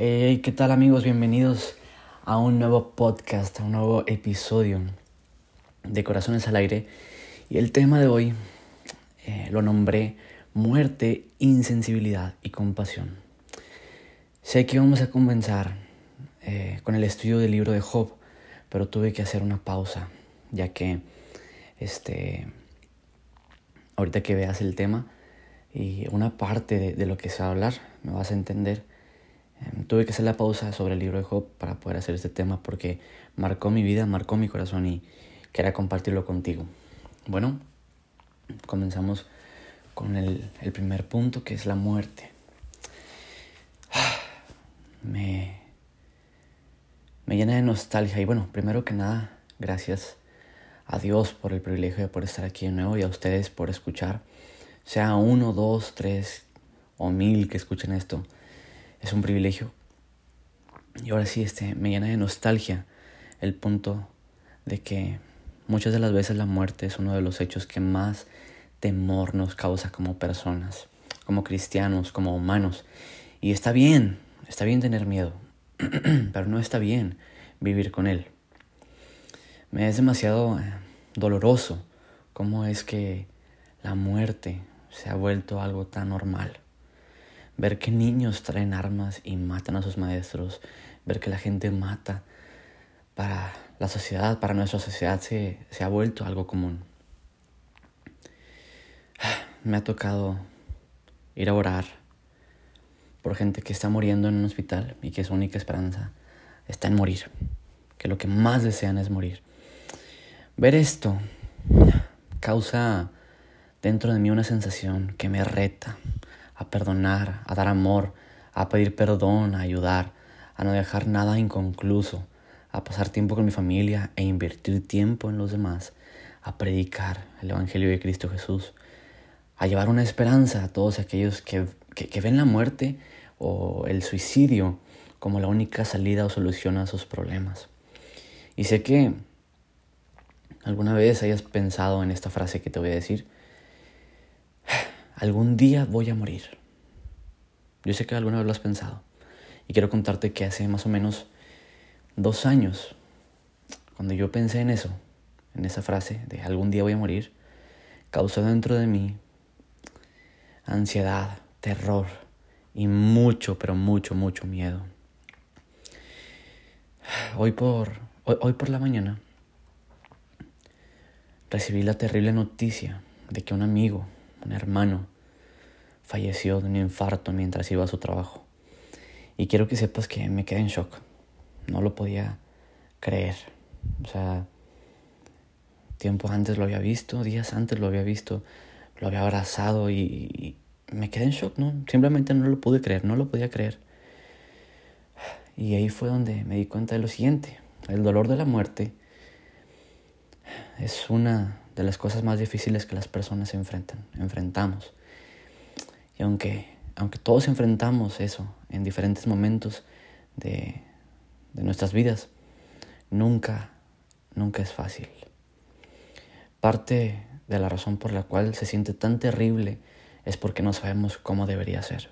Hey, ¿qué tal amigos? Bienvenidos a un nuevo podcast, a un nuevo episodio de Corazones al Aire. Y el tema de hoy eh, lo nombré Muerte, Insensibilidad y Compasión. Sé que vamos a comenzar eh, con el estudio del libro de Job, pero tuve que hacer una pausa, ya que este, ahorita que veas el tema y una parte de, de lo que se va a hablar, me vas a entender tuve que hacer la pausa sobre el libro de Job para poder hacer este tema porque marcó mi vida, marcó mi corazón y quería compartirlo contigo. Bueno, comenzamos con el, el primer punto que es la muerte. Me, me llena de nostalgia y bueno, primero que nada, gracias a Dios por el privilegio de poder estar aquí de nuevo y a ustedes por escuchar, sea uno, dos, tres o mil que escuchen esto es un privilegio. Y ahora sí, este, me llena de nostalgia el punto de que muchas de las veces la muerte es uno de los hechos que más temor nos causa como personas, como cristianos, como humanos. Y está bien, está bien tener miedo, pero no está bien vivir con él. Me es demasiado eh, doloroso cómo es que la muerte se ha vuelto algo tan normal ver que niños traen armas y matan a sus maestros, ver que la gente mata para la sociedad, para nuestra sociedad se, se ha vuelto algo común. Me ha tocado ir a orar por gente que está muriendo en un hospital y que su única esperanza está en morir, que lo que más desean es morir. Ver esto causa dentro de mí una sensación que me reta, a perdonar, a dar amor, a pedir perdón, a ayudar, a no dejar nada inconcluso, a pasar tiempo con mi familia e invertir tiempo en los demás, a predicar el Evangelio de Cristo Jesús, a llevar una esperanza a todos aquellos que, que, ven la muerte o el suicidio como la única salida o solución a sus problemas. Y sé que alguna vez hayas pensado en esta frase que te voy a decir, algún día voy a morir. Yo sé que alguna vez lo has pensado. Y quiero contarte que hace más o menos dos años, cuando yo pensé en eso, en esa frase de algún día voy a morir, causó dentro de mí ansiedad, terror y mucho, pero mucho, mucho miedo. Hoy por, hoy, hoy por la mañana recibí la terrible noticia de que un amigo un hermano, falleció de un infarto mientras iba a su trabajo. Y quiero que sepas que me quedé en shock. No lo podía creer. O sea, tiempo antes lo había visto, días antes lo había visto, lo había abrazado y, me quedé en shock, ¿no? Simplemente no lo pude creer, no lo podía creer. Y ahí fue donde me di cuenta de lo siguiente. El dolor de la muerte es una de las cosas más difíciles que las personas enfrentan, enfrentamos. Y aunque, aunque todos enfrentamos eso en diferentes momentos de, de nuestras vidas, nunca, nunca es fácil. Parte de la razón por la cual se siente tan terrible es porque no sabemos cómo debería ser.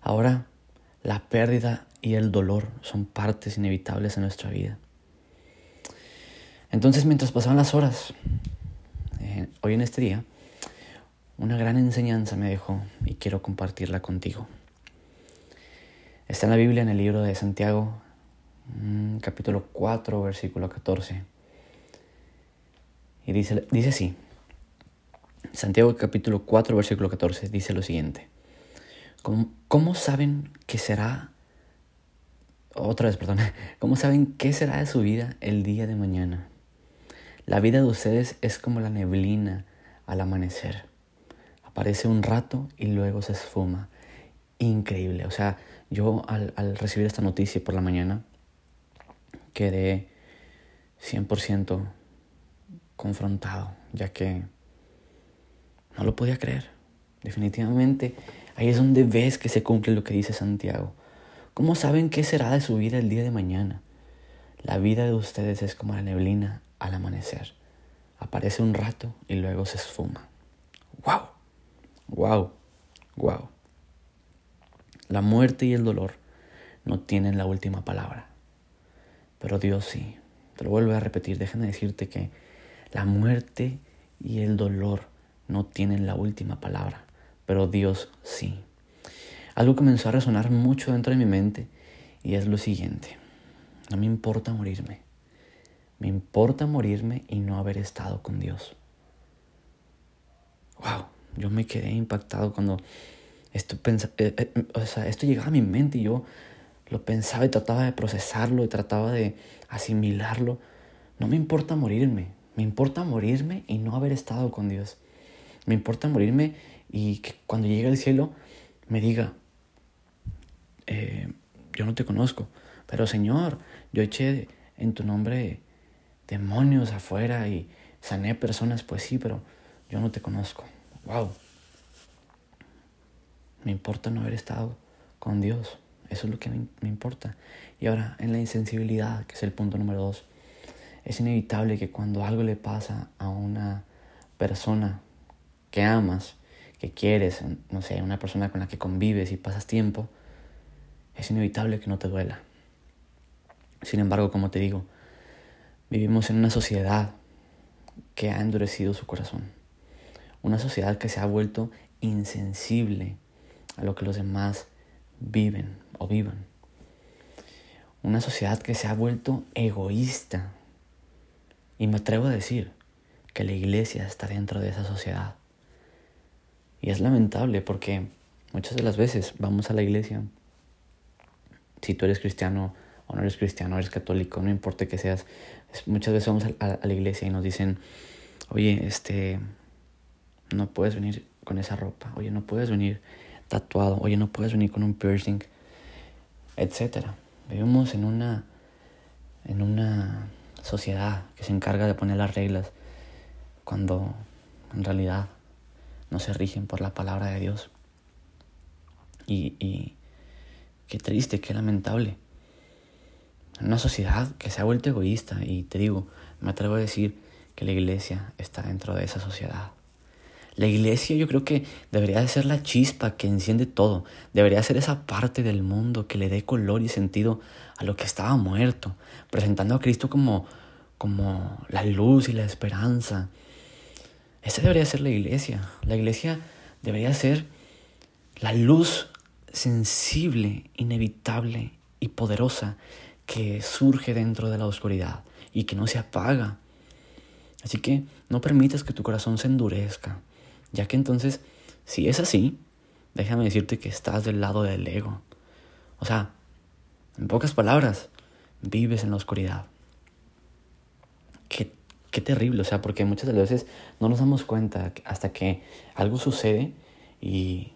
Ahora, la pérdida y el dolor son partes inevitables de nuestra vida. Entonces, mientras pasaban las horas, eh, hoy en este día, una gran enseñanza me dejó y quiero compartirla contigo. Está en la Biblia, en el libro de Santiago, mm, capítulo 4, versículo 14. Y dice, dice así, Santiago capítulo 4, versículo 14, dice lo siguiente. ¿Cómo, ¿Cómo, saben que será, otra vez, perdón, cómo saben qué será de su vida el día de mañana? La vida de ustedes es como la neblina al amanecer. Aparece un rato y luego se esfuma. Increíble. O sea, yo al, recibir esta noticia por la mañana quedé 100% confrontado, ya que no lo podía creer. Definitivamente, ahí es donde ves que se cumple lo que dice Santiago. ¿Cómo saben qué será de su vida el día de mañana? La vida de ustedes es como la neblina al amanecer. Aparece un rato y luego se esfuma. ¡Wow! ¡Wow! ¡Wow! La muerte y el dolor no tienen la última palabra, pero Dios sí. Te lo vuelvo a repetir, déjame decirte que la muerte y el dolor no tienen la última palabra, pero Dios sí. Algo comenzó a resonar mucho dentro de mi mente y es lo siguiente. No me importa morirme. Me importa morirme y no haber estado con Dios. Wow, yo me quedé impactado cuando esto, eh, eh, o sea, esto llegaba a mi mente y yo lo pensaba y trataba de procesarlo y trataba de asimilarlo. No me importa morirme, me importa morirme y no haber estado con Dios. Me importa morirme y que cuando llegue al cielo me diga, eh, yo no te conozco, pero Señor, yo eché en tu nombre demonios afuera y sané personas, pues sí, pero yo no te conozco. Wow. Me importa no haber estado con Dios. Eso es lo que me, importa. Y ahora, en la insensibilidad, que es el punto número dos, es inevitable que cuando algo le pasa a una persona que amas, que quieres, no sé, una persona con la que convives y pasas tiempo, es inevitable que no te duela. Sin embargo, como te digo, vivimos en una sociedad que ha endurecido su corazón. Una sociedad que se ha vuelto insensible a lo que los demás viven o vivan. Una sociedad que se ha vuelto egoísta. Y me atrevo a decir que la iglesia está dentro de esa sociedad. Y es lamentable porque muchas de las veces vamos a la iglesia si tú eres cristiano o no eres cristiano, eres católico, no importa que seas, muchas veces vamos a, la iglesia y nos dicen, oye, este, no puedes venir con esa ropa, oye, no puedes venir tatuado, oye, no puedes venir con un piercing, etc. Vivimos en una, en una sociedad que se encarga de poner las reglas cuando en realidad no se rigen por la palabra de Dios. Y, y, Qué triste, qué lamentable. Una sociedad que se ha vuelto egoísta y te digo, me atrevo a decir que la iglesia está dentro de esa sociedad. La iglesia yo creo que debería de ser la chispa que enciende todo, debería ser esa parte del mundo que le dé color y sentido a lo que estaba muerto, presentando a Cristo como, como la luz y la esperanza. Esa debería ser la iglesia. La iglesia debería ser la luz sensible, inevitable y poderosa que surge dentro de la oscuridad y que no se apaga. Así que no permitas que tu corazón se endurezca, ya que entonces, si es así, déjame decirte que estás del lado del ego. O sea, en pocas palabras, vives en la oscuridad. Qué, qué terrible, o sea, porque muchas de las veces no nos damos cuenta hasta que algo sucede y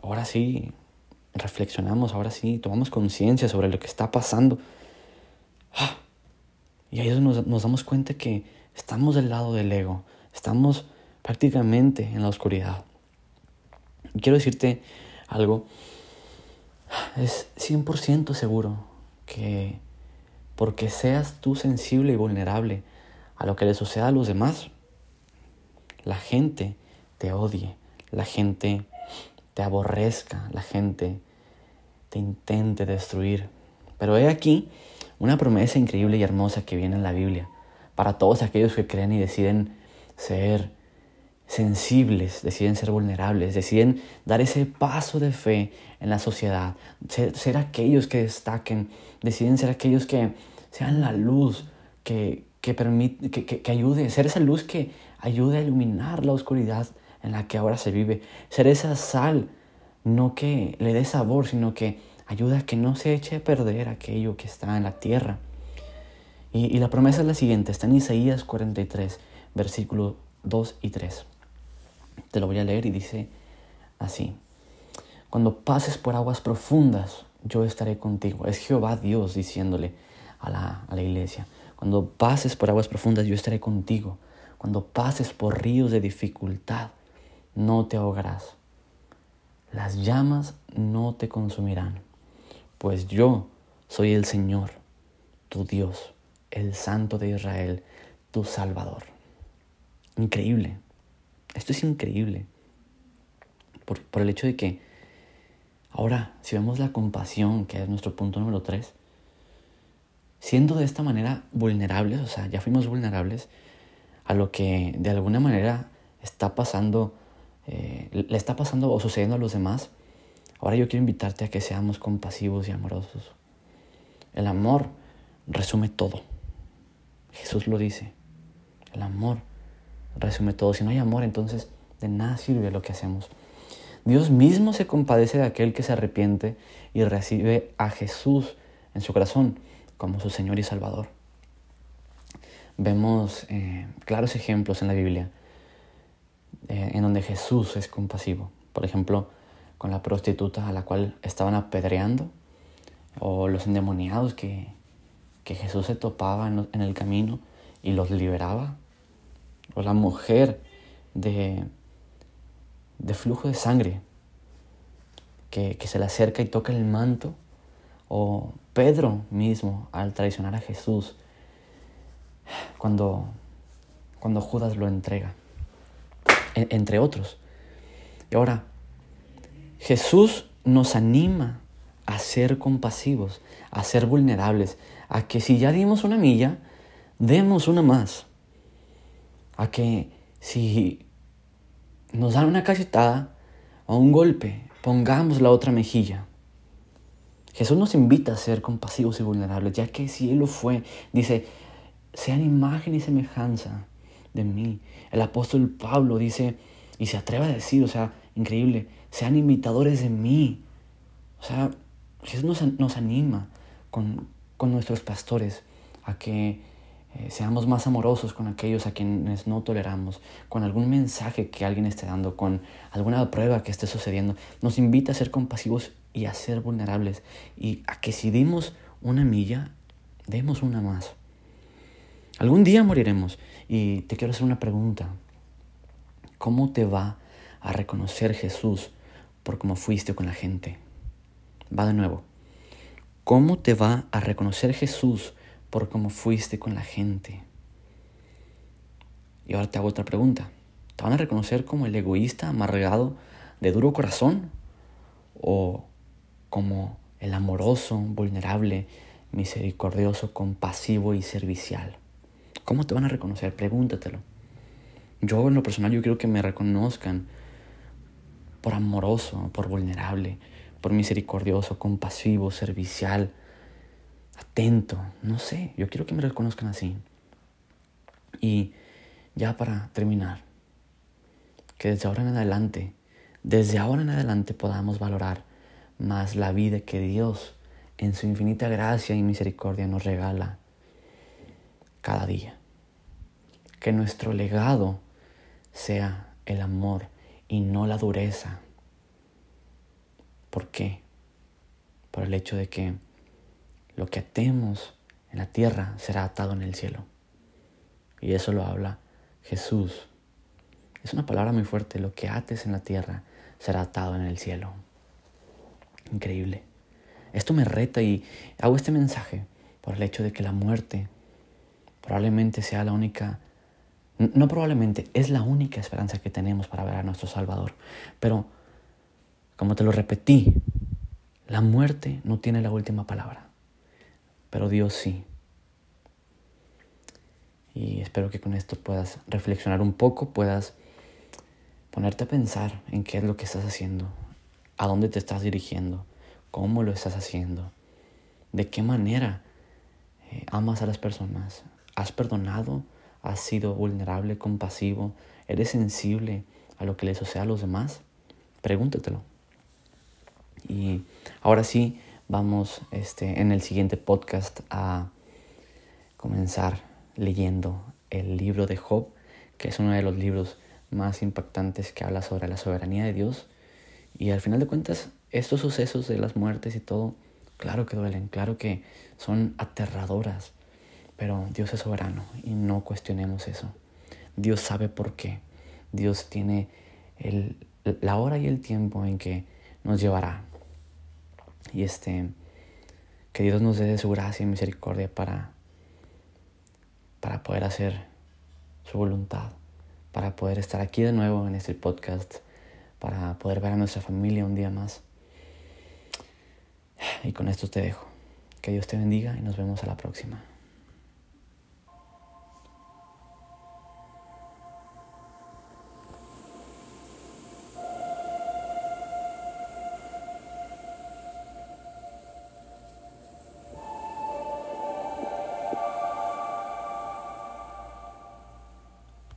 ahora sí reflexionamos, ahora sí, tomamos conciencia sobre lo que está pasando. Ah, y ahí nos, nos damos cuenta que estamos del lado del ego, estamos prácticamente en la oscuridad. quiero decirte algo, es 100% seguro que porque seas tú sensible y vulnerable a lo que le suceda a los demás, la gente te odie, la gente te aborrezca, la gente te intente destruir. Pero he aquí una promesa increíble y hermosa que viene en la Biblia para todos aquellos que creen y deciden ser sensibles, deciden ser vulnerables, deciden dar ese paso de fe en la sociedad, ser, aquellos que destaquen, deciden ser aquellos que sean la luz que, que, permite, que, que, que ayude, ser esa luz que ayude a iluminar la oscuridad en la que ahora se vive. Ser esa sal, no que le dé sabor, sino que ayuda a que no se eche a perder aquello que está en la tierra. Y, la promesa es la siguiente, está en Isaías 43, versículos 2 y 3. Te lo voy a leer y dice así. Cuando pases por aguas profundas, yo estaré contigo. Es Jehová Dios diciéndole a la, a la iglesia. Cuando pases por aguas profundas, yo estaré contigo. Cuando pases por ríos de dificultad, no te ahogarás. Las llamas no te consumirán, pues yo soy el Señor, tu Dios, el Santo de Israel, tu Salvador. Increíble. Esto es increíble. Por, el hecho de que Ahora, si vemos la compasión, que es nuestro punto número tres, siendo de esta manera vulnerables, o sea, ya fuimos vulnerables a lo que de alguna manera está pasando, eh, le está pasando o sucediendo a los demás, ahora yo quiero invitarte a que seamos compasivos y amorosos. El amor resume todo. Jesús lo dice. El amor resume todo. Si no hay amor, entonces de nada sirve lo que hacemos. Dios mismo se compadece de aquel que se arrepiente y recibe a Jesús en su corazón como su Señor y Salvador. Vemos eh, claros ejemplos en la Biblia eh, en donde Jesús es compasivo. Por ejemplo, con la prostituta a la cual estaban apedreando, o los endemoniados que, que Jesús se topaba en, el camino y los liberaba, o la mujer de, de flujo de sangre que, que se le acerca y toca el manto, o Pedro mismo al traicionar a Jesús cuando, cuando Judas lo entrega, entre otros. Y ahora, Jesús nos anima a ser compasivos, a ser vulnerables, a que si ya dimos una milla, demos una más. A que si nos dan una cachetada o un golpe, pongamos la otra mejilla. Jesús nos invita a ser compasivos y vulnerables, ya que si Él lo fue, dice, sean imagen y semejanza de mí. El apóstol Pablo dice, y se atreve a decir, o sea, increíble, sean imitadores de mí. O sea, Jesús nos, nos anima con, con, nuestros pastores a que eh, seamos más amorosos con aquellos a quienes no toleramos, con algún mensaje que alguien esté dando, con alguna prueba que esté sucediendo. Nos invita a ser compasivos y a ser vulnerables y a que si dimos una milla, demos una más. Algún día moriremos y te quiero hacer una pregunta. ¿Cómo te va a reconocer Jesús por cómo fuiste con la gente? Va de nuevo. ¿Cómo te va a reconocer Jesús por cómo fuiste con la gente? Y ahora te hago otra pregunta. ¿Te van a reconocer como el egoísta, amargado, de duro corazón? ¿O como el amoroso, vulnerable, misericordioso, compasivo y servicial. ¿Cómo te van a reconocer? Pregúntatelo. Yo en lo personal yo quiero que me reconozcan por amoroso, por vulnerable, por misericordioso, compasivo, servicial, atento, no sé, yo quiero que me reconozcan así. Y ya para terminar, que desde ahora en adelante, desde ahora en adelante podamos valorar más la vida que Dios en su infinita gracia y misericordia nos regala cada día. Que nuestro legado sea el amor y no la dureza. ¿Por qué? Por el hecho de que lo que atemos en la tierra será atado en el cielo. Y eso lo habla Jesús. Es una palabra muy fuerte. Lo que ates en la tierra será atado en el cielo. Increíble. Esto me reta y hago este mensaje por el hecho de que la muerte probablemente sea la única, no probablemente, es la única esperanza que tenemos para ver a nuestro Salvador. Pero, como te lo repetí, la muerte no tiene la última palabra, pero Dios sí. Y espero que con esto puedas reflexionar un poco, puedas ponerte a pensar en qué es lo que estás haciendo, a dónde te estás dirigiendo, cómo lo estás haciendo, de qué manera eh, amas a las personas, has perdonado, has sido vulnerable, compasivo, eres sensible a lo que le sucede a los demás, pregúntatelo. Y ahora sí, vamos este, en el siguiente podcast a comenzar leyendo el libro de Job, que es uno de los libros más impactantes que habla sobre la soberanía de Dios y al final de cuentas, estos sucesos de las muertes y todo, claro que duelen, claro que son aterradoras, pero Dios es soberano y no cuestionemos eso. Dios sabe por qué. Dios tiene el, la hora y el tiempo en que nos llevará. Y este, que Dios nos dé su gracia y misericordia para, para poder hacer su voluntad, para poder estar aquí de nuevo en este podcast para poder ver a nuestra familia un día más. Y con esto te dejo. Que Dios te bendiga y nos vemos a la próxima.